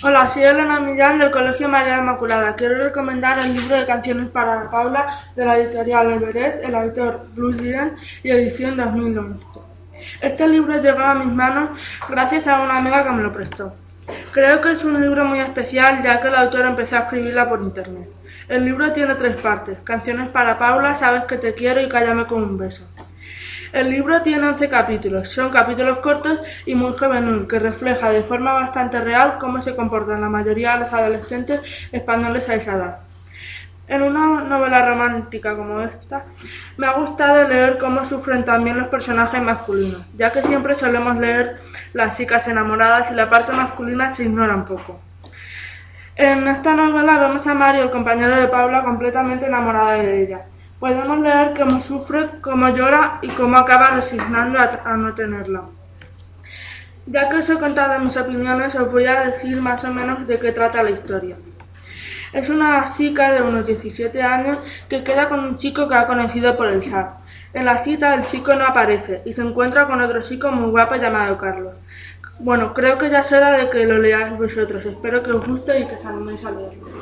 Hola, soy Elena Millán del Colegio María Inmaculada. Quiero recomendar el libro de canciones para Paula de la editorial Everest, el autor Bruce Dillon y edición 2011. Este libro llegó a mis manos gracias a una amiga que me lo prestó. Creo que es un libro muy especial ya que el autor empezó a escribirla por internet. El libro tiene tres partes, canciones para Paula, sabes que te quiero y cállame con un beso. El libro tiene 11 capítulos, son capítulos cortos y muy juvenil, que refleja de forma bastante real cómo se comportan la mayoría de los adolescentes españoles a esa edad. En una novela romántica como esta, me ha gustado leer cómo sufren también los personajes masculinos, ya que siempre solemos leer las chicas enamoradas y la parte masculina se ignora un poco. En esta novela vemos a Mario, el compañero de Paula, completamente enamorado de ella. Podemos leer cómo sufre, cómo llora y cómo acaba resignando a, no tenerla. Ya que os he contado mis opiniones, os voy a decir más o menos de qué trata la historia. Es una chica de unos 17 años que queda con un chico que ha conocido por el chat. En la cita el chico no aparece y se encuentra con otro chico muy guapo llamado Carlos. Bueno, creo que ya es hora de que lo leáis vosotros. Espero que os guste y que os animéis a leerlo.